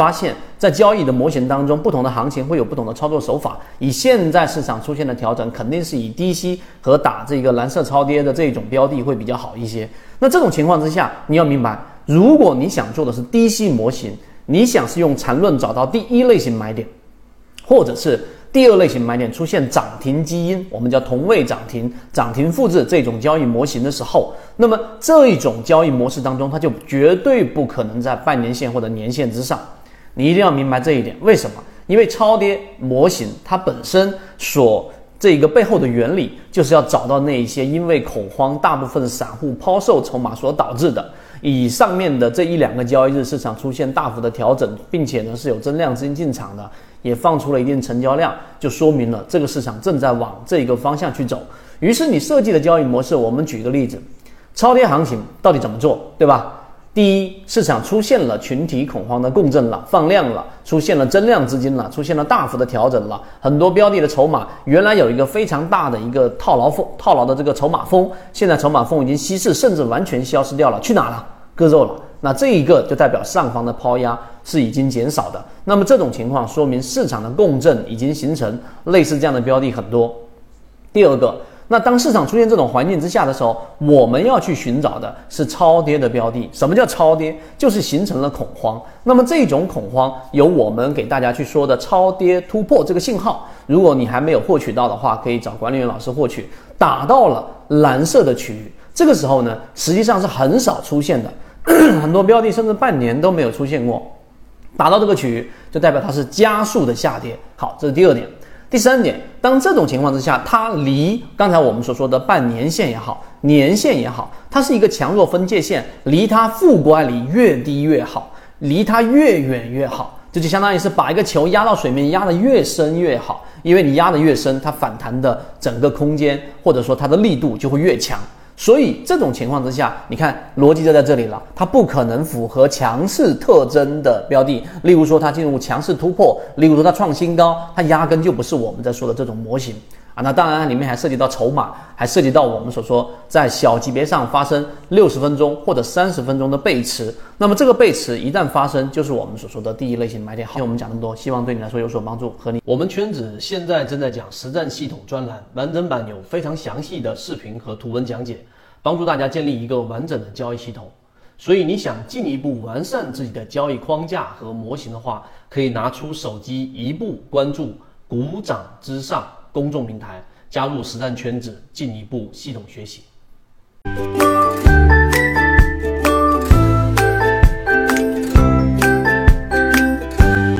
发现，在交易的模型当中，不同的行情会有不同的操作手法。以现在市场出现的调整，肯定是以低吸和打这个蓝色超跌的这种标的会比较好一些。那这种情况之下，你要明白，如果你想做的是低吸模型，你想是用缠论找到第一类型买点，或者是第二类型买点出现涨停基因，我们叫同位涨停、涨停复制这种交易模型的时候，那么这一种交易模式当中，它就绝对不可能在半年线或者年线之上。你一定要明白这一点，为什么？因为超跌模型它本身所这一个背后的原理，就是要找到那一些因为恐慌，大部分散户抛售筹码所导致的。以上面的这一两个交易日，市场出现大幅的调整，并且呢是有增量资金进场的，也放出了一定成交量，就说明了这个市场正在往这个方向去走。于是你设计的交易模式，我们举个例子，超跌行情到底怎么做，对吧？第一，市场出现了群体恐慌的共振了，放量了，出现了增量资金了，出现了大幅的调整了。很多标的的筹码原来有一个非常大的一个套牢风，套牢的这个筹码峰，现在筹码峰已经稀释，甚至完全消失掉了，去哪了？割肉了。那这一个就代表上方的抛压是已经减少的。那么这种情况说明市场的共振已经形成，类似这样的标的很多。第二个。那当市场出现这种环境之下的时候，我们要去寻找的是超跌的标的。什么叫超跌？就是形成了恐慌。那么这种恐慌由我们给大家去说的超跌突破这个信号，如果你还没有获取到的话，可以找管理员老师获取。打到了蓝色的区域，这个时候呢，实际上是很少出现的，很多标的甚至半年都没有出现过。打到这个区域，就代表它是加速的下跌。好，这是第二点。第三点，当这种情况之下，它离刚才我们所说的半年线也好，年线也好，它是一个强弱分界线，离它负乖离越低越好，离它越远越好，这就相当于是把一个球压到水面，压得越深越好，因为你压得越深，它反弹的整个空间或者说它的力度就会越强。所以这种情况之下，你看逻辑就在这里了，它不可能符合强势特征的标的，例如说它进入强势突破，例如说它创新高，它压根就不是我们在说的这种模型。那当然里面还涉及到筹码，还涉及到我们所说在小级别上发生六十分钟或者三十分钟的背驰。那么这个背驰一旦发生，就是我们所说的第一类型买点。好，我们讲那么多，希望对你来说有所帮助。和你，我们圈子现在正在讲实战系统专栏，完整版有非常详细的视频和图文讲解。帮助大家建立一个完整的交易系统，所以你想进一步完善自己的交易框架和模型的话，可以拿出手机一步关注“股掌之上”公众平台，加入实战圈子，进一步系统学习。